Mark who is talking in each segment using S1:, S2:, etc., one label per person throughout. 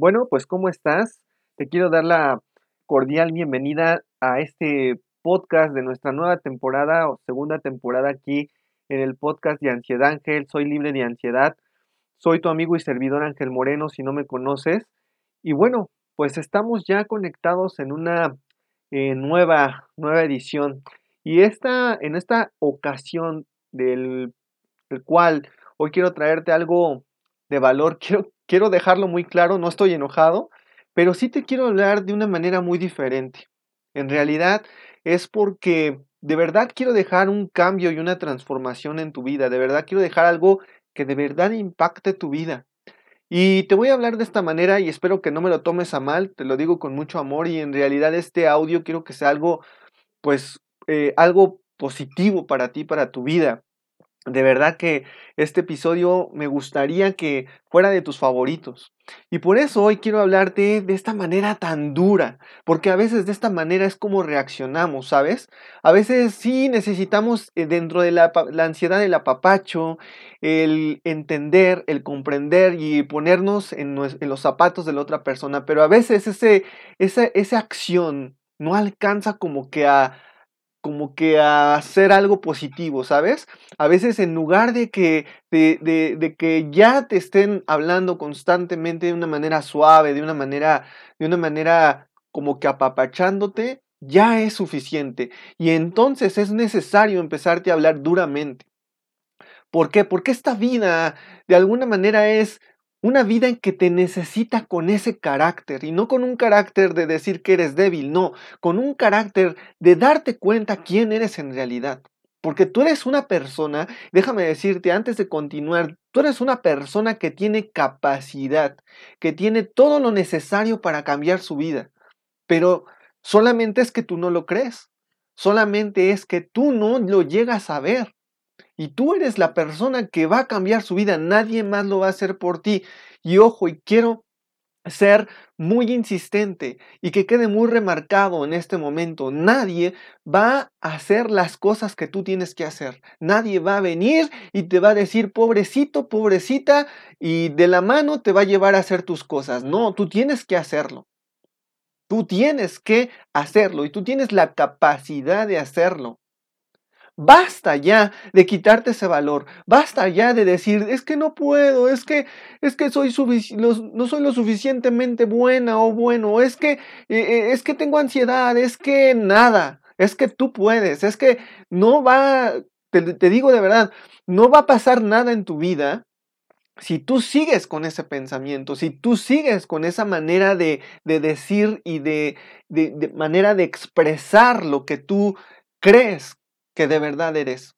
S1: Bueno, pues ¿cómo estás? Te quiero dar la cordial bienvenida a este podcast de nuestra nueva temporada o segunda temporada aquí en el podcast de Ansiedad Ángel. Soy libre de ansiedad. Soy tu amigo y servidor Ángel Moreno, si no me conoces. Y bueno, pues estamos ya conectados en una eh, nueva, nueva edición. Y esta, en esta ocasión del, del cual hoy quiero traerte algo de valor, quiero quiero dejarlo muy claro, no estoy enojado, pero sí te quiero hablar de una manera muy diferente. En realidad es porque de verdad quiero dejar un cambio y una transformación en tu vida, de verdad quiero dejar algo que de verdad impacte tu vida. Y te voy a hablar de esta manera y espero que no me lo tomes a mal, te lo digo con mucho amor y en realidad este audio quiero que sea algo, pues, eh, algo positivo para ti, para tu vida. De verdad que este episodio me gustaría que fuera de tus favoritos. Y por eso hoy quiero hablarte de esta manera tan dura, porque a veces de esta manera es como reaccionamos, ¿sabes? A veces sí necesitamos eh, dentro de la, ansiedad del apapacho, el entender, el comprender y ponernos en, los zapatos de la otra persona, pero a veces esa, esa acción no alcanza como que a como que a hacer algo positivo, ¿sabes? A veces en lugar de que, de, de, que ya te estén hablando constantemente de una manera suave, de una manera, de una manera como que apapachándote, ya es suficiente. Y entonces es necesario empezarte a hablar duramente. ¿Por qué? Porque esta vida de alguna manera es una vida en que te necesita con ese carácter y no con un carácter de decir que eres débil, no, con un carácter de darte cuenta quién eres en realidad. Porque tú eres una persona, déjame decirte antes de continuar, tú eres una persona que tiene capacidad, que tiene todo lo necesario para cambiar su vida. Pero solamente es que tú no lo crees, solamente es que tú no lo llegas a ver. Y tú eres la persona que va a cambiar su vida, nadie más lo va a hacer por ti. Y ojo, y quiero ser muy insistente y que quede muy remarcado en este momento. Nadie va a hacer las cosas que tú tienes que hacer. Nadie va a venir y te va a decir, pobrecito, pobrecita, y de la mano te va a llevar a hacer tus cosas. No, tú tienes que hacerlo. Tú tienes que hacerlo y tú tienes la capacidad de hacerlo. Basta ya de quitarte ese valor. Basta ya de decir, es que no puedo, es que es que soy no soy lo suficientemente buena o bueno, es que eh, eh, es que tengo ansiedad, es que nada. Es que tú puedes, es que no va, te, digo de verdad, no va a pasar nada en tu vida si tú sigues con ese pensamiento, si tú sigues con esa manera de, de decir y de, de, manera de expresar lo que tú crees que de verdad eres.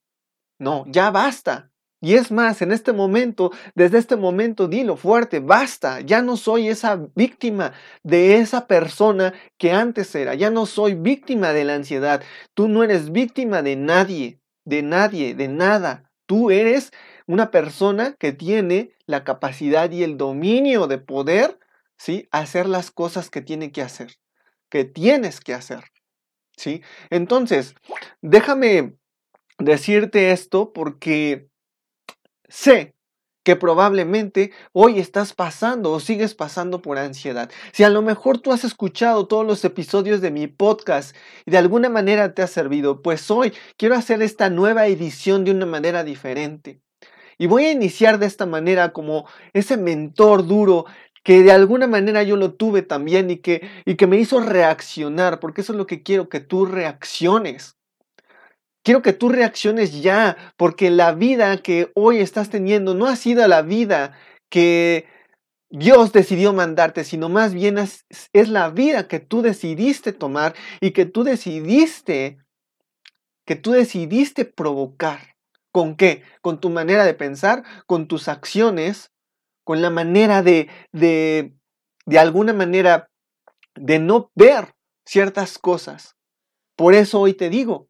S1: No, ya basta. Y es más, en este momento, desde este momento, dilo fuerte, basta, ya no soy esa víctima de esa persona que antes era, ya no soy víctima de la ansiedad, tú no eres víctima de nadie, de nadie, de nada, tú eres una persona que tiene la capacidad y el dominio de poder, ¿sí? Hacer las cosas que tiene que hacer, que tienes que hacer. Entonces, déjame decirte esto porque sé que probablemente hoy estás pasando o sigues pasando por ansiedad. Si a lo mejor tú has escuchado todos los episodios de mi podcast y de alguna manera te ha servido, pues hoy quiero hacer esta nueva edición de una manera diferente. Y voy a iniciar de esta manera como ese mentor duro que de alguna manera yo lo tuve también y que, y que me hizo reaccionar, porque eso es lo que quiero, que tú reacciones. Quiero que tú reacciones ya, porque la vida que hoy estás teniendo no ha sido la vida que Dios decidió mandarte, sino más bien es, es la vida que tú decidiste tomar y que tú decidiste, que tú decidiste provocar. ¿Con qué? Con tu manera de pensar, con tus acciones, con la manera de, de, de alguna manera, de no ver ciertas cosas. Por eso hoy te digo,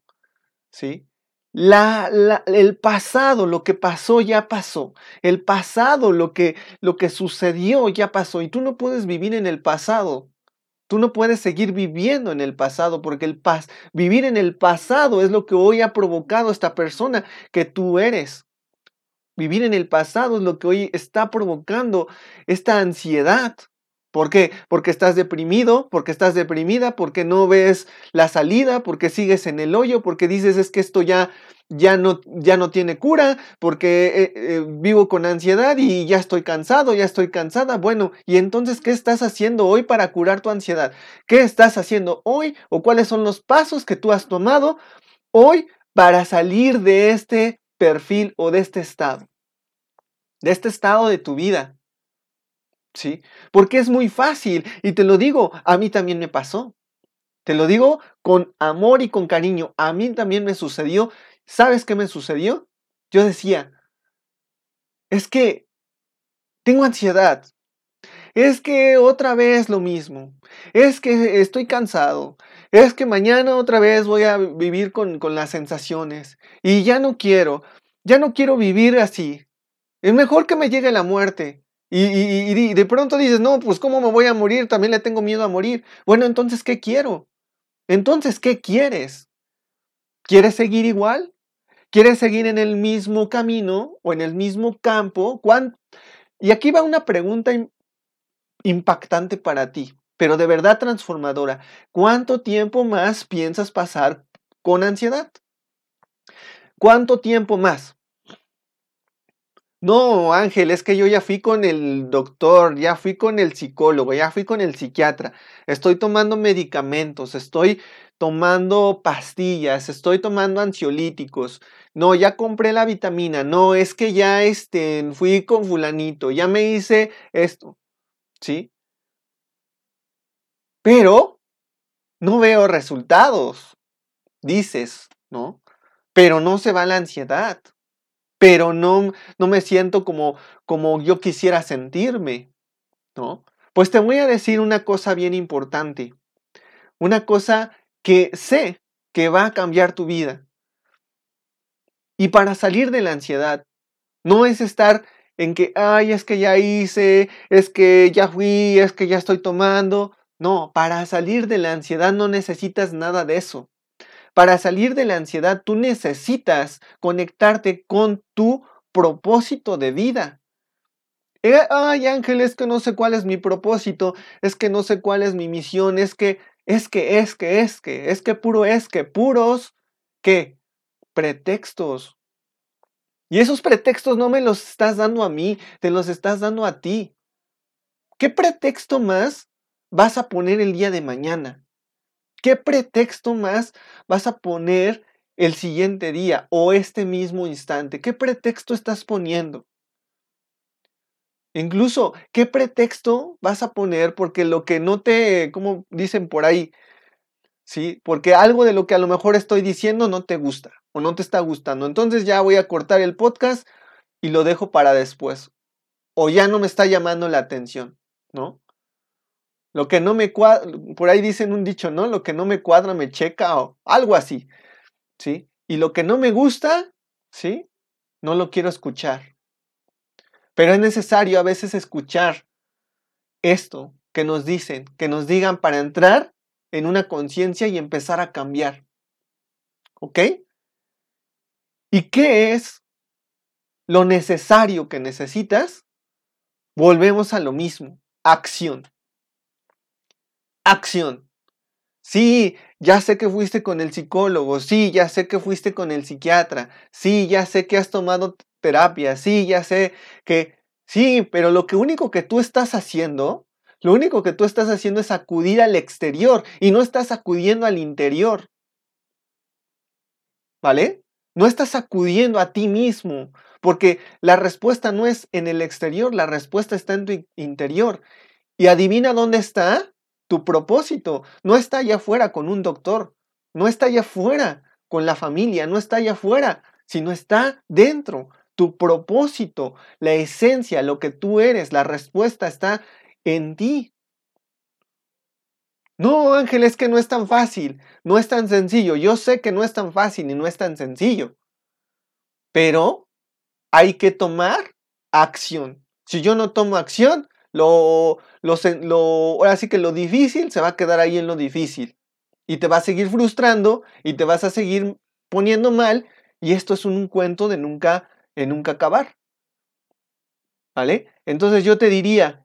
S1: ¿sí? La, el pasado, lo que pasó ya pasó. El pasado, lo que, lo que sucedió ya pasó. Y tú no puedes vivir en el pasado. Tú no puedes seguir viviendo en el pasado porque el pas vivir en el pasado es lo que hoy ha provocado esta persona que tú eres. Vivir en el pasado es lo que hoy está provocando esta ansiedad. ¿Por qué? Porque estás deprimido, porque estás deprimida, porque no ves la salida, porque sigues en el hoyo, porque dices es que esto ya, ya, no, ya no tiene cura, porque eh, eh, vivo con ansiedad y ya estoy cansado, ya estoy cansada. Bueno, ¿y entonces qué estás haciendo hoy para curar tu ansiedad? ¿Qué estás haciendo hoy o cuáles son los pasos que tú has tomado hoy para salir de este perfil o de este estado? De este estado de tu vida. ¿sí? Porque es muy fácil y te lo digo, a mí también me pasó. Te lo digo con amor y con cariño. A mí también me sucedió. ¿Sabes qué me sucedió? Yo decía, es que tengo ansiedad. Es que otra vez lo mismo. Es que estoy cansado. Es que mañana otra vez voy a vivir con, con las sensaciones. Y ya no quiero. Ya no quiero vivir así. Es mejor que me llegue la muerte. Y, de pronto dices, no, pues ¿cómo me voy a morir? También le tengo miedo a morir. Bueno, entonces, ¿qué quiero? Entonces, ¿qué quieres? ¿Quieres seguir igual? ¿Quieres seguir en el mismo camino o en el mismo campo? Y aquí va una pregunta impactante para ti, pero de verdad transformadora. ¿Cuánto tiempo más piensas pasar con ansiedad? ¿Cuánto tiempo más? No, Ángel, es que yo ya fui con el doctor, ya fui con el psicólogo, ya fui con el psiquiatra, estoy tomando medicamentos, estoy tomando pastillas, estoy tomando ansiolíticos. No, ya compré la vitamina, no, es que ya este, fui con fulanito, ya me hice esto, ¿sí? Pero no veo resultados, dices, ¿no? Pero no se va la ansiedad pero no, no me siento como, como yo quisiera sentirme, ¿no? Pues te voy a decir una cosa bien importante, una cosa que sé que va a cambiar tu vida. Y para salir de la ansiedad, no es estar en que, ay, es que ya hice, es que ya fui, es que ya estoy tomando. No, para salir de la ansiedad no necesitas nada de eso. Para salir de la ansiedad, tú necesitas conectarte con tu propósito de vida. Eh, ay, Ángel, es que no sé cuál es mi propósito, es que no sé cuál es mi misión, es que, es que, es que, es que, es que puro es que, puros, ¿qué? Pretextos. Y esos pretextos no me los estás dando a mí, te los estás dando a ti. ¿Qué pretexto más vas a poner el día de mañana? ¿Qué pretexto más vas a poner el siguiente día o este mismo instante? ¿Qué pretexto estás poniendo? Incluso, ¿qué pretexto vas a poner porque lo que no te, como dicen por ahí, ¿sí? Porque algo de lo que a lo mejor estoy diciendo no te gusta o no te está gustando. Entonces ya voy a cortar el podcast y lo dejo para después. O ya no me está llamando la atención, ¿no? Lo que no me cuadra, por ahí dicen un dicho, ¿no? Lo que no me cuadra me checa o algo así, ¿sí? Y lo que no me gusta, ¿sí? No lo quiero escuchar. Pero es necesario a veces escuchar esto que nos dicen, que nos digan para entrar en una conciencia y empezar a cambiar. ¿Ok? ¿Y qué es lo necesario que necesitas? Volvemos a lo mismo, acción acción. Sí, ya sé que fuiste con el psicólogo, sí, ya sé que fuiste con el psiquiatra, sí, ya sé que has tomado terapia, sí, ya sé que, sí, pero lo único que tú estás haciendo, lo único que tú estás haciendo es acudir al exterior y no estás acudiendo al interior. ¿Vale? No estás acudiendo a ti mismo, porque la respuesta no es en el exterior, la respuesta está en tu interior. Y adivina dónde está tu propósito no está allá afuera con un doctor, no está allá afuera con la familia, no está allá afuera, sino está dentro. Tu propósito, la esencia, lo que tú eres, la respuesta está en ti. No, Ángel, es que no es tan fácil, no es tan sencillo. Yo sé que no es tan fácil y no es tan sencillo. Pero hay que tomar acción. Si yo no tomo acción, lo, lo, ahora sí que lo difícil se va a quedar ahí en lo difícil. Y te va a seguir frustrando y te vas a seguir poniendo mal. Y esto es un cuento de nunca, de nunca acabar. ¿Vale? Entonces yo te diría,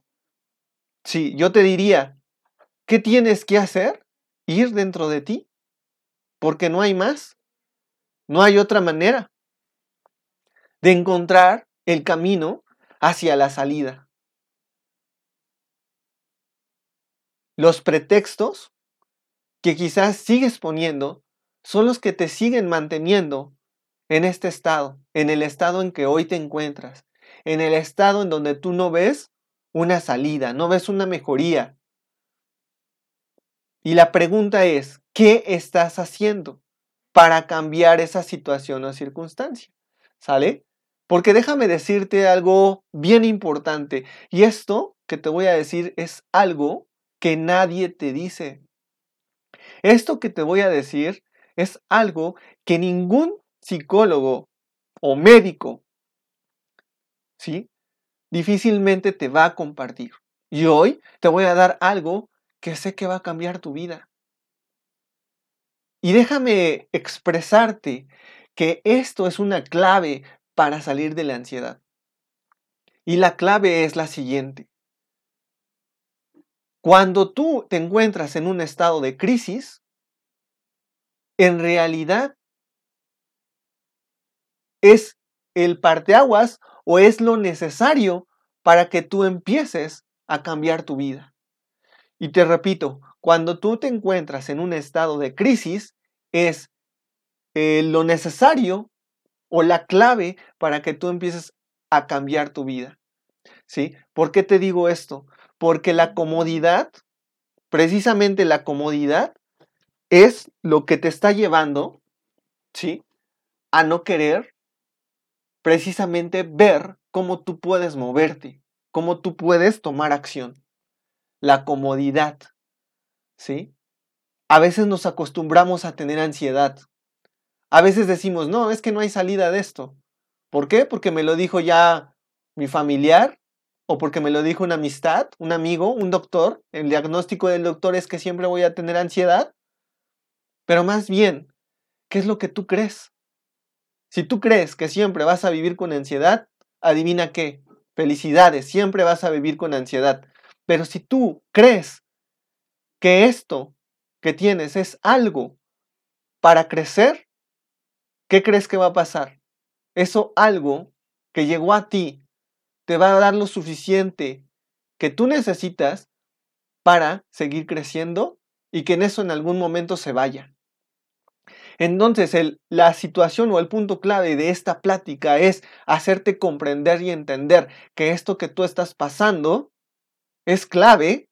S1: Sí, yo te diría, ¿qué tienes que hacer? Ir dentro de ti, porque no hay más, no hay otra manera de encontrar el camino hacia la salida. Los pretextos que quizás sigues poniendo son los que te siguen manteniendo en este estado, en el estado en que hoy te encuentras, en el estado en donde tú no ves una salida, no ves una mejoría. Y la pregunta es, ¿qué estás haciendo para cambiar esa situación o circunstancia? ¿Sale? Porque déjame decirte algo bien importante. Y esto que te voy a decir es algo que nadie te dice. Esto que te voy a decir es algo que ningún psicólogo o médico, ¿sí? Difícilmente te va a compartir. Y hoy te voy a dar algo que sé que va a cambiar tu vida. Y déjame expresarte que esto es una clave para salir de la ansiedad. Y la clave es la siguiente. Cuando tú te encuentras en un estado de crisis, en realidad es el parteaguas o es lo necesario para que tú empieces a cambiar tu vida. Y te repito, cuando tú te encuentras en un estado de crisis, es eh, lo necesario o la clave para que tú empieces a cambiar tu vida. ¿Sí? ¿Por qué te digo esto? Porque la comodidad, precisamente la comodidad, es lo que te está llevando, ¿sí? A no querer precisamente ver cómo tú puedes moverte, cómo tú puedes tomar acción. La comodidad, ¿sí? A veces nos acostumbramos a tener ansiedad. A veces decimos, no, es que no hay salida de esto. ¿Por qué? Porque me lo dijo ya mi familiar o porque me lo dijo una amistad, un amigo, un doctor. El diagnóstico del doctor es que siempre voy a tener ansiedad. Pero más bien, ¿qué es lo que tú crees? Si tú crees que siempre vas a vivir con ansiedad, adivina qué, felicidades, siempre vas a vivir con ansiedad. Pero si tú crees que esto que tienes es algo para crecer, ¿qué crees que va a pasar? Eso algo que llegó a ti te va a dar lo suficiente que tú necesitas para seguir creciendo y que en eso en algún momento se vaya. Entonces, la situación o el punto clave de esta plática es hacerte comprender y entender que esto que tú estás pasando es clave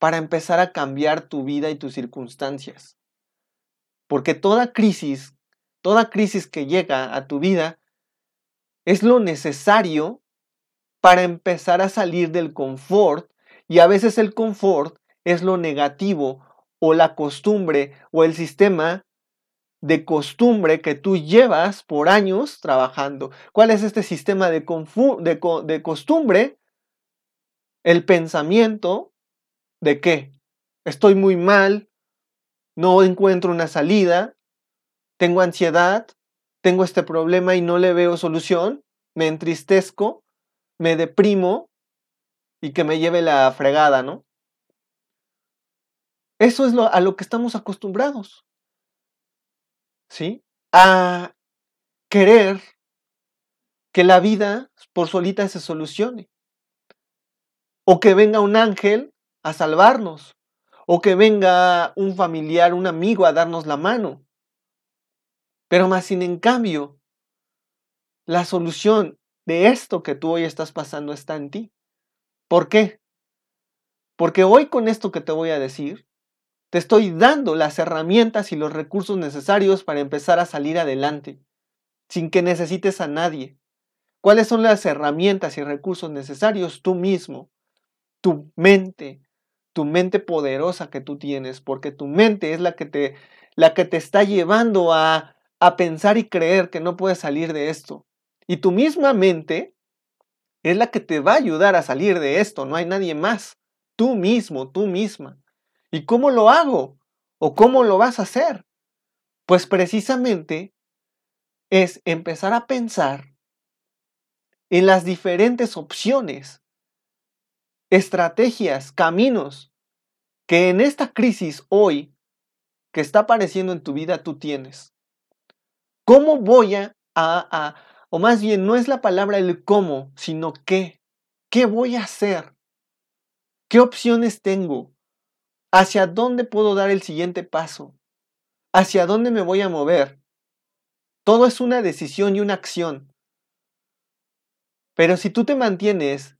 S1: para empezar a cambiar tu vida y tus circunstancias. Porque toda crisis, toda crisis que llega a tu vida es lo necesario para empezar a salir del confort y a veces el confort es lo negativo o la costumbre o el sistema de costumbre que tú llevas por años trabajando. ¿Cuál es este sistema de, de, de costumbre? El pensamiento de que estoy muy mal, no encuentro una salida, tengo ansiedad, tengo este problema y no le veo solución, me entristezco, me deprimo y que me lleve la fregada, ¿no? Eso es lo, a lo que estamos acostumbrados. ¿Sí? A querer que la vida por solita se solucione. O que venga un ángel a salvarnos. O que venga un familiar, un amigo a darnos la mano. Pero más sin en cambio, la solución de esto que tú hoy estás pasando está en ti. ¿Por qué? Porque hoy con esto que te voy a decir, te estoy dando las herramientas y los recursos necesarios para empezar a salir adelante, sin que necesites a nadie. ¿Cuáles son las herramientas y recursos necesarios? Tú mismo, tu mente, tu mente poderosa que tú tienes, porque tu mente es la que te, la que te está llevando a, a pensar y creer que no puedes salir de esto. Y tu misma mente es la que te va a ayudar a salir de esto, no hay nadie más. Tú mismo, tú misma. ¿Y cómo lo hago? ¿O cómo lo vas a hacer? Pues precisamente es empezar a pensar en las diferentes opciones estrategias, caminos que en esta crisis hoy que está apareciendo en tu vida tú tienes. ¿Cómo voy a, a, o más bien no es la palabra el cómo, sino qué? ¿Qué voy a hacer? ¿Qué opciones tengo? ¿Hacia dónde puedo dar el siguiente paso? ¿Hacia dónde me voy a mover? Todo es una decisión y una acción. Pero si tú te mantienes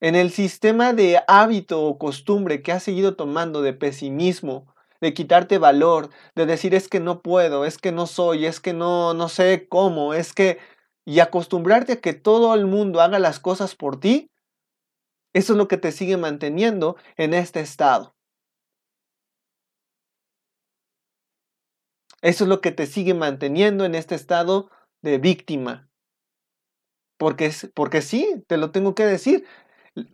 S1: en el sistema de hábito o costumbre que has seguido tomando de pesimismo, de quitarte valor, de decir es que no puedo, es que no soy, es que no no sé cómo, es que y acostumbrarte a que todo el mundo haga las cosas por ti, eso es lo que te sigue manteniendo en este estado. Eso es lo que te sigue manteniendo en este estado de víctima. Porque, porque sí, te lo tengo que decir.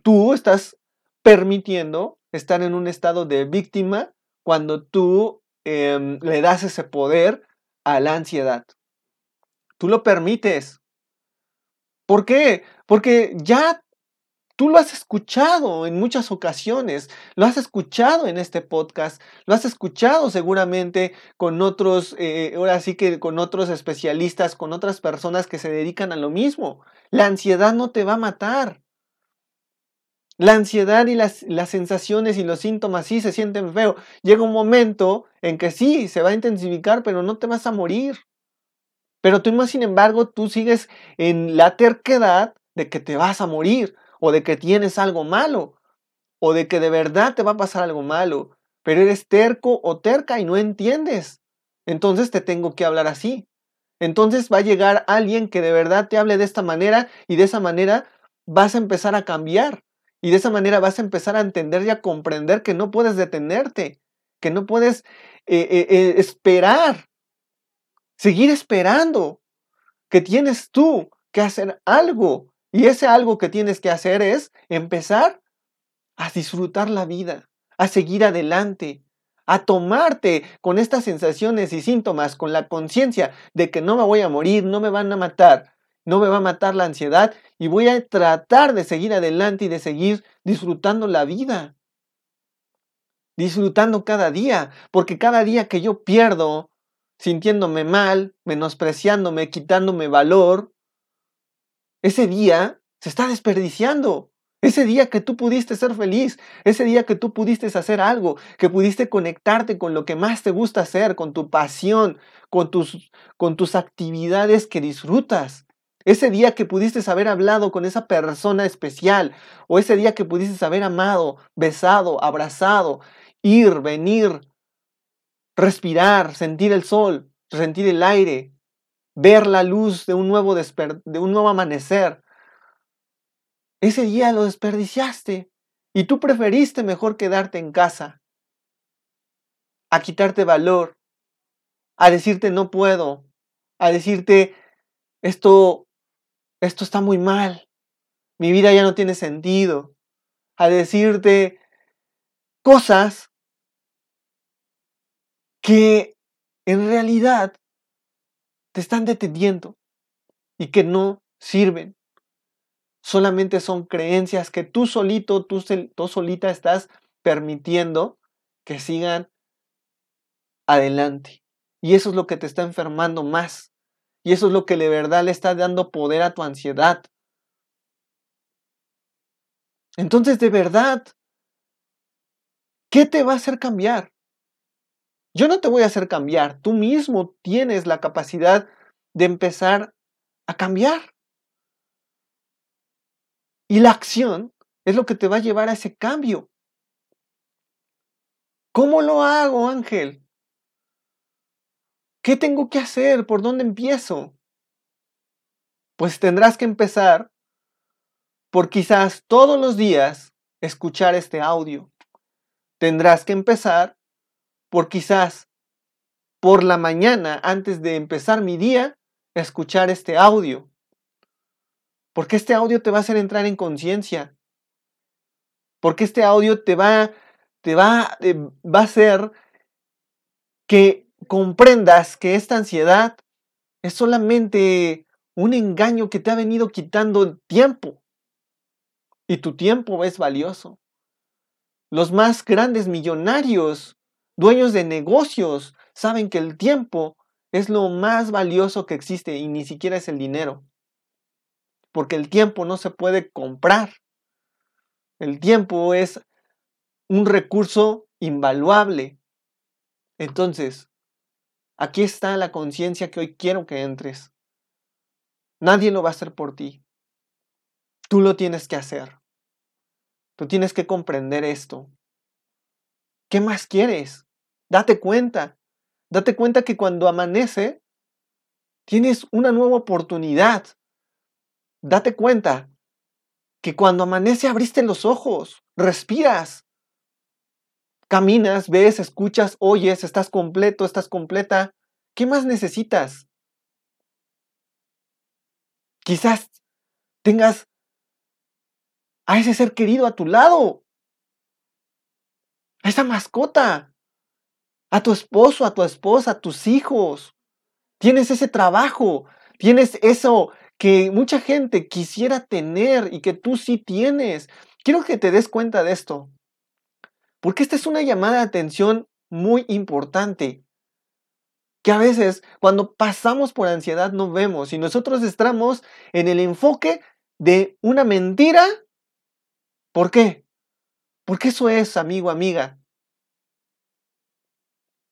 S1: Tú estás permitiendo estar en un estado de víctima cuando tú em, le das ese poder a la ansiedad. Tú lo permites. ¿Por qué? Porque ya Tú lo has escuchado en muchas ocasiones, lo has escuchado en este podcast, lo has escuchado seguramente con otros, eh, ahora sí que con otros especialistas, con otras personas que se dedican a lo mismo. La ansiedad no te va a matar. La ansiedad y las, sensaciones y los síntomas sí se sienten feo. Llega un momento en que sí, se va a intensificar, pero no te vas a morir. Pero tú, sin embargo, tú sigues en la terquedad de que te vas a morir o de que tienes algo malo, o de que de verdad te va a pasar algo malo, pero eres terco o terca y no entiendes. Entonces te tengo que hablar así. Entonces va a llegar alguien que de verdad te hable de esta manera y de esa manera vas a empezar a cambiar. Y de esa manera vas a empezar a entender y a comprender que no puedes detenerte, que no puedes eh, eh, eh, esperar, seguir esperando, que tienes tú que hacer algo y ese algo que tienes que hacer es empezar a disfrutar la vida, a seguir adelante, a tomarte con estas sensaciones y síntomas, con la conciencia de que no me voy a morir, no me van a matar, no me va a matar la ansiedad y voy a tratar de seguir adelante y de seguir disfrutando la vida. Disfrutando cada día, porque cada día que yo pierdo, sintiéndome mal, menospreciándome, quitándome valor, ese día se está desperdiciando. Ese día que tú pudiste ser feliz, ese día que tú pudiste hacer algo, que pudiste conectarte con lo que más te gusta hacer, con tu pasión, con tus, con tus actividades que disfrutas. Ese día que pudiste haber hablado con esa persona especial, o ese día que pudiste haber amado, besado, abrazado, ir, venir, respirar, sentir el sol, sentir el aire, ver la luz de un nuevo, de un nuevo amanecer. Ese día lo desperdiciaste y tú preferiste mejor quedarte en casa, a quitarte valor, a decirte no puedo, a decirte esto, esto está muy mal, mi vida ya no tiene sentido, a decirte cosas que en realidad te están deteniendo y que no sirven. Solamente son creencias que tú solito, tú, tú solita estás permitiendo que sigan adelante. Y eso es lo que te está enfermando más. Y eso es lo que de verdad le está dando poder a tu ansiedad. Entonces, de verdad, ¿qué te va a hacer cambiar? Yo no te voy a hacer cambiar, tú mismo tienes la capacidad de empezar a cambiar. Y la acción es lo que te va a llevar a ese cambio. ¿Cómo lo hago, Ángel? ¿Qué tengo que hacer? ¿Por dónde empiezo? Pues tendrás que empezar por quizás todos los días escuchar este audio. Tendrás que empezar por quizás por la mañana, antes de empezar mi día, escuchar este audio. Porque este audio te va a hacer entrar en conciencia. Porque este audio te va, te va, eh, va a hacer que comprendas que esta ansiedad es solamente un engaño que te ha venido quitando tiempo. y tu tiempo es valioso. Los más grandes millonarios, dueños de negocios, saben que el tiempo es lo más valioso que existe y ni siquiera es el dinero. Porque el tiempo no se puede comprar. El tiempo es un recurso invaluable. Entonces, aquí está la conciencia que hoy quiero que entres. Nadie lo va a hacer por ti. Tú lo tienes que hacer. Tú tienes que comprender esto. ¿Qué más quieres? Date cuenta. Date cuenta que cuando amanece, tienes una nueva oportunidad. Date cuenta que cuando amanece abriste los ojos, respiras, caminas, ves, escuchas, oyes, estás completo, estás completa. ¿Qué más necesitas? Quizás tengas a ese ser querido a tu lado, a esa mascota, a tu esposo, a tu esposa, a tus hijos. Tienes ese trabajo, tienes eso que mucha gente quisiera tener y que tú sí tienes. Quiero que te des cuenta de esto, porque esta es una llamada de atención muy importante que a veces cuando pasamos por ansiedad no vemos y nosotros estamos en el enfoque de una mentira. ¿Por qué? Porque eso es, amigo, amiga.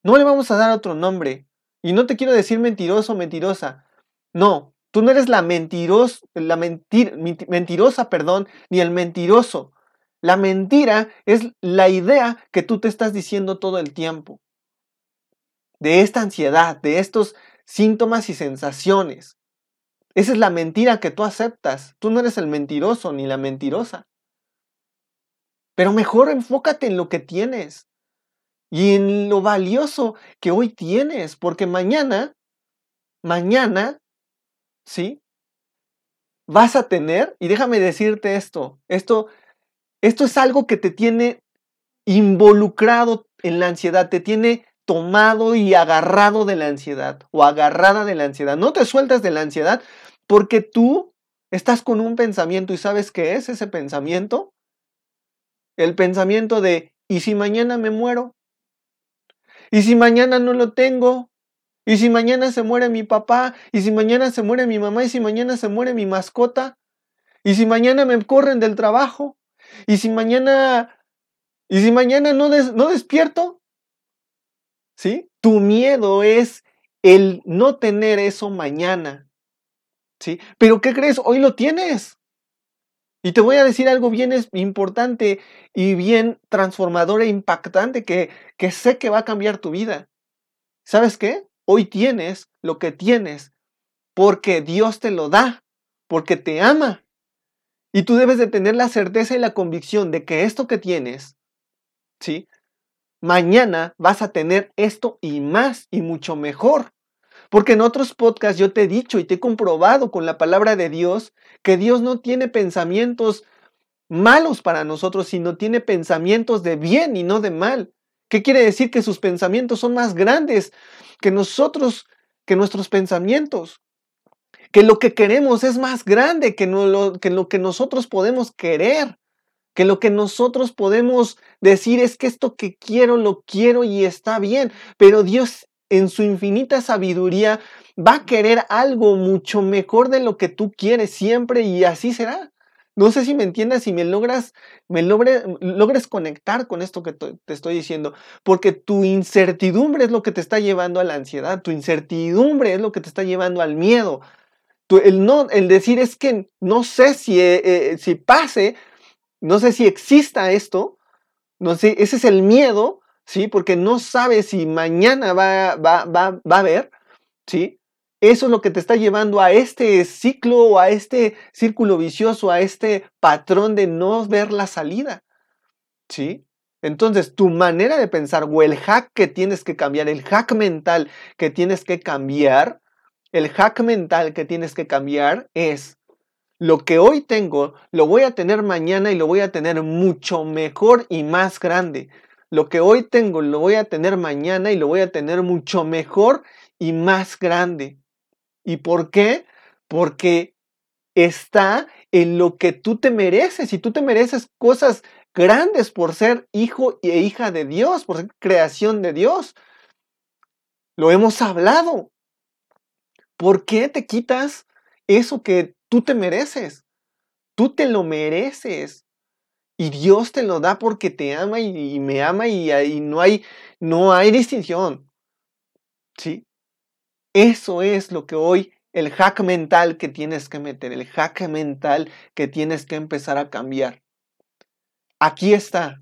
S1: No le vamos a dar otro nombre. Y no te quiero decir mentiroso o mentirosa. No, tú no eres la, mentiros, la mentirosa, perdón, ni el mentiroso. La mentira es la idea que tú te estás diciendo todo el tiempo de esta ansiedad, de estos síntomas y sensaciones. Esa es la mentira que tú aceptas. Tú no eres el mentiroso ni la mentirosa. Pero mejor enfócate en lo que tienes y en lo valioso que hoy tienes, porque mañana, mañana, ¿sí? Vas a tener, y déjame decirte esto, esto, esto es algo que te tiene involucrado en la ansiedad, te tiene tomado y agarrado de la ansiedad o agarrada de la ansiedad. No te sueltas de la ansiedad porque tú estás con un pensamiento y sabes qué es ese pensamiento. El pensamiento de, ¿y si mañana me muero? ¿Y si mañana no lo tengo? ¿Y si mañana se muere mi papá? ¿Y si mañana se muere mi mamá? ¿Y si mañana se muere mi mascota? ¿Y si mañana me corren del trabajo? ¿Y si mañana... ¿Y si mañana no, no despierto? ¿sí? Tu miedo es el no tener eso mañana, ¿sí? Pero ¿qué crees? Hoy lo tienes. Y te voy a decir algo bien importante y bien transformador e impactante que, que sé que va a cambiar tu vida. ¿Sabes qué? Hoy tienes lo que tienes porque Dios te lo da, porque te ama. Y tú debes de tener la certeza y la convicción de que esto que tienes, ¿sí? mañana vas a tener esto y más y mucho mejor. Porque en otros podcasts yo te he dicho y te he comprobado con la palabra de Dios que Dios no tiene pensamientos malos para nosotros, sino tiene pensamientos de bien y no de mal. ¿Qué quiere decir? Que sus pensamientos son más grandes que nosotros, que nuestros pensamientos. Que lo que queremos es más grande que, lo, que lo que nosotros podemos querer que lo que nosotros podemos decir es que esto que quiero lo quiero y está bien, pero Dios en su infinita sabiduría va a querer algo mucho mejor de lo que tú quieres siempre y así será. No sé si me entiendas, si me logras, me logre, logres conectar con esto que te estoy diciendo, porque tu incertidumbre es lo que te está llevando a la ansiedad, tu incertidumbre es lo que te está llevando al miedo. el, no, el decir es que no sé si, eh, eh, si pase, no sé si exista esto, no sé, ese es el miedo, ¿sí? Porque no sabes si mañana va, va, va, va a haber, ¿sí? Eso es lo que te está llevando a este ciclo o a este círculo vicioso, a este patrón de no ver la salida, ¿sí? Entonces, tu manera de pensar o el hack que tienes que cambiar, el hack mental que tienes que cambiar, el hack mental que tienes que cambiar es lo que hoy tengo, lo voy a tener mañana y lo voy a tener mucho mejor y más grande. Lo que hoy tengo, lo voy a tener mañana y lo voy a tener mucho mejor y más grande. ¿Y por qué? Porque está en lo que tú te mereces y tú te mereces cosas grandes por ser hijo e hija de Dios, por ser creación de Dios. Lo hemos hablado. ¿Por qué te quitas eso que tú te mereces? Tú te lo mereces. Y Dios te lo da porque te ama y, me ama y, y, no, hay, no hay distinción. ¿Sí? Eso es lo que hoy, el hack mental que tienes que meter, el hack mental que tienes que empezar a cambiar. Aquí está,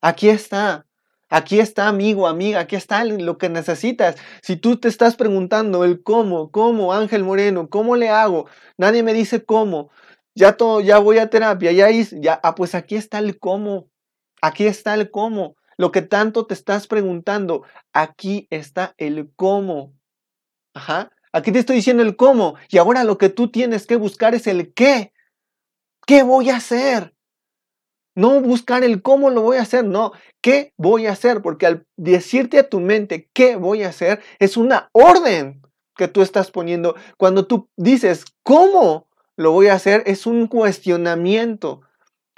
S1: aquí está. Aquí está, amigo, amiga, aquí está lo que necesitas. Si tú te estás preguntando el cómo, cómo, Ángel Moreno, cómo le hago, nadie me dice cómo, ya todo, ya voy a terapia, ya hice, ya, ah, pues aquí está el cómo, aquí está el cómo. Lo que tanto te estás preguntando, aquí está el cómo. Ajá. Aquí te estoy diciendo el cómo. Y ahora lo que tú tienes que buscar es el qué. ¿Qué voy a hacer? No buscar el cómo lo voy a hacer, no, ¿qué voy a hacer? Porque al decirte a tu mente qué voy a hacer, es una orden que tú estás poniendo. Cuando tú dices cómo lo voy a hacer, es un cuestionamiento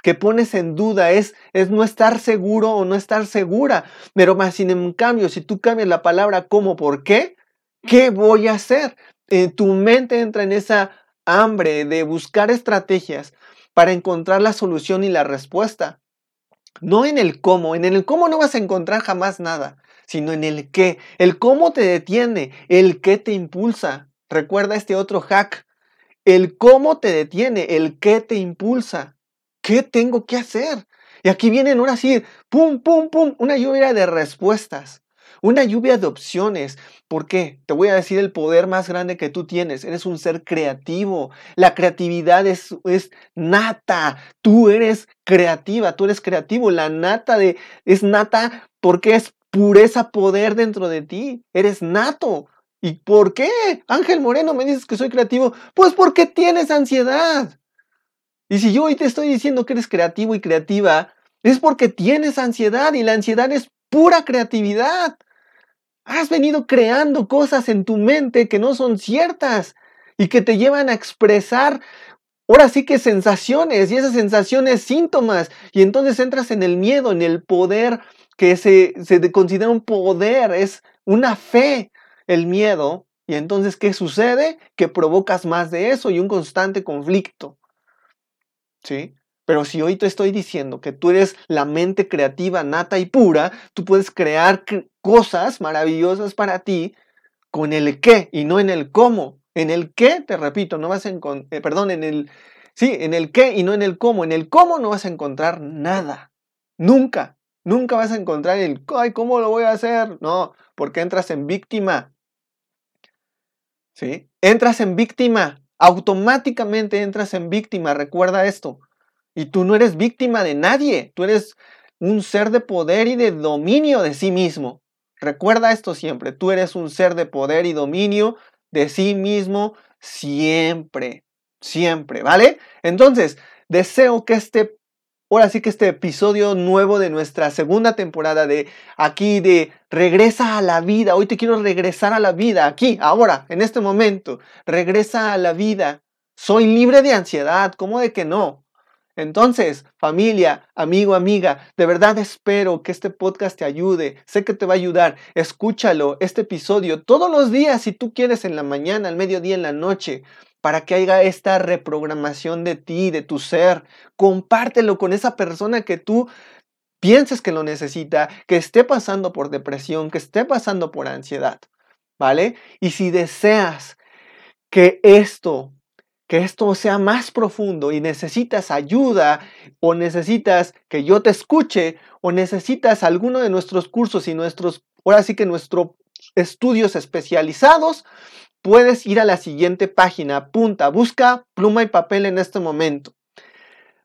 S1: que pones en duda, es, es no estar seguro o no estar segura. Pero más sin cambio, si tú cambias la palabra cómo por qué, ¿qué voy a hacer? En tu mente entra en esa hambre de buscar estrategias para encontrar la solución y la respuesta. No en el cómo, en el cómo no vas a encontrar jamás nada, sino en el qué. El cómo te detiene, el qué te impulsa. Recuerda este otro hack. El cómo te detiene, el qué te impulsa. ¿Qué tengo que hacer? Y aquí vienen ahora sí, pum, pum, pum, una lluvia de respuestas. Una lluvia de opciones. ¿Por qué? Te voy a decir el poder más grande que tú tienes. Eres un ser creativo. La creatividad es, es nata. Tú eres creativa, tú eres creativo. La nata de, es nata porque es pureza poder dentro de ti. Eres nato. ¿Y por qué? Ángel Moreno, me dices que soy creativo. Pues porque tienes ansiedad. Y si yo hoy te estoy diciendo que eres creativo y creativa, es porque tienes ansiedad y la ansiedad es pura creatividad. Has venido creando cosas en tu mente que no son ciertas y que te llevan a expresar ahora sí que sensaciones y esas sensaciones síntomas y entonces entras en el miedo, en el poder que se, se considera un poder, es una fe el miedo y entonces ¿qué sucede? Que provocas más de eso y un constante conflicto. ¿Sí? Pero si hoy te estoy diciendo que tú eres la mente creativa, nata y pura, tú puedes crear cosas maravillosas para ti con el qué y no en el cómo. En el qué, te repito, no vas a encontrar, eh, perdón, en el, sí, en el qué y no en el cómo. En el cómo no vas a encontrar nada. Nunca, nunca vas a encontrar el, ay, ¿cómo lo voy a hacer? No, porque entras en víctima. ¿Sí? Entras en víctima. Automáticamente entras en víctima. Recuerda esto. Y tú no eres víctima de nadie, tú eres un ser de poder y de dominio de sí mismo. Recuerda esto siempre, tú eres un ser de poder y dominio de sí mismo siempre, siempre, ¿vale? Entonces, deseo que este, ahora sí que este episodio nuevo de nuestra segunda temporada de aquí de regresa a la vida, hoy te quiero regresar a la vida, aquí, ahora, en este momento, regresa a la vida. Soy libre de ansiedad, ¿cómo de que no? Entonces, familia, amigo, amiga, de verdad espero que este podcast te ayude. Sé que te va a ayudar. Escúchalo, este episodio, todos los días, si tú quieres, en la mañana, al mediodía, en la noche, para que haya esta reprogramación de ti, de tu ser. Compártelo con esa persona que tú pienses que lo necesita, que esté pasando por depresión, que esté pasando por ansiedad. ¿Vale? Y si deseas que esto que esto sea más profundo y necesitas ayuda o necesitas que yo te escuche o necesitas alguno de nuestros cursos y nuestros, ahora sí que nuestros estudios especializados, puedes ir a la siguiente página, punta, busca pluma y papel en este momento.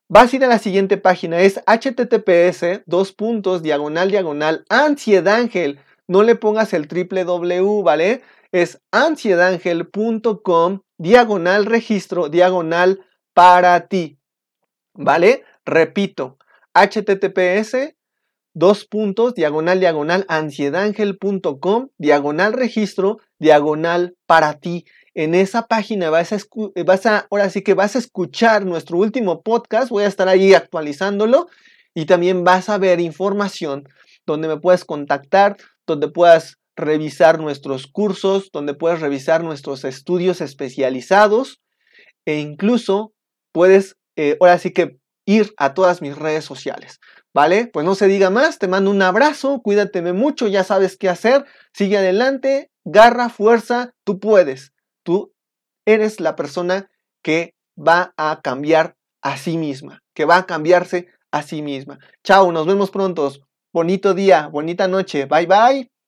S1: Vas a ir a la siguiente página, es https, dos puntos, diagonal, diagonal, ansiedangel. No le pongas el triple W, ¿vale? Es ansiedangel.com diagonal registro, diagonal para ti. ¿Vale? Repito, https dos puntos, diagonal, diagonal, ansiedangel.com, diagonal registro, diagonal para ti. En esa página vas a, escuchar nuestro último podcast, voy a estar ahí actualizándolo y también vas a ver información donde me puedes contactar, donde puedas revisar nuestros cursos, donde puedes revisar nuestros estudios especializados e incluso puedes, eh, ahora sí que ir a todas mis redes sociales. ¿Vale? Pues no se diga más, te mando un abrazo, cuídateme mucho, ya sabes qué hacer, sigue adelante, garra, fuerza, tú puedes, tú eres la persona que va a cambiar a sí misma, que va a cambiarse a sí misma. Chao, nos vemos pronto. Bonito día, bonita noche. Bye bye.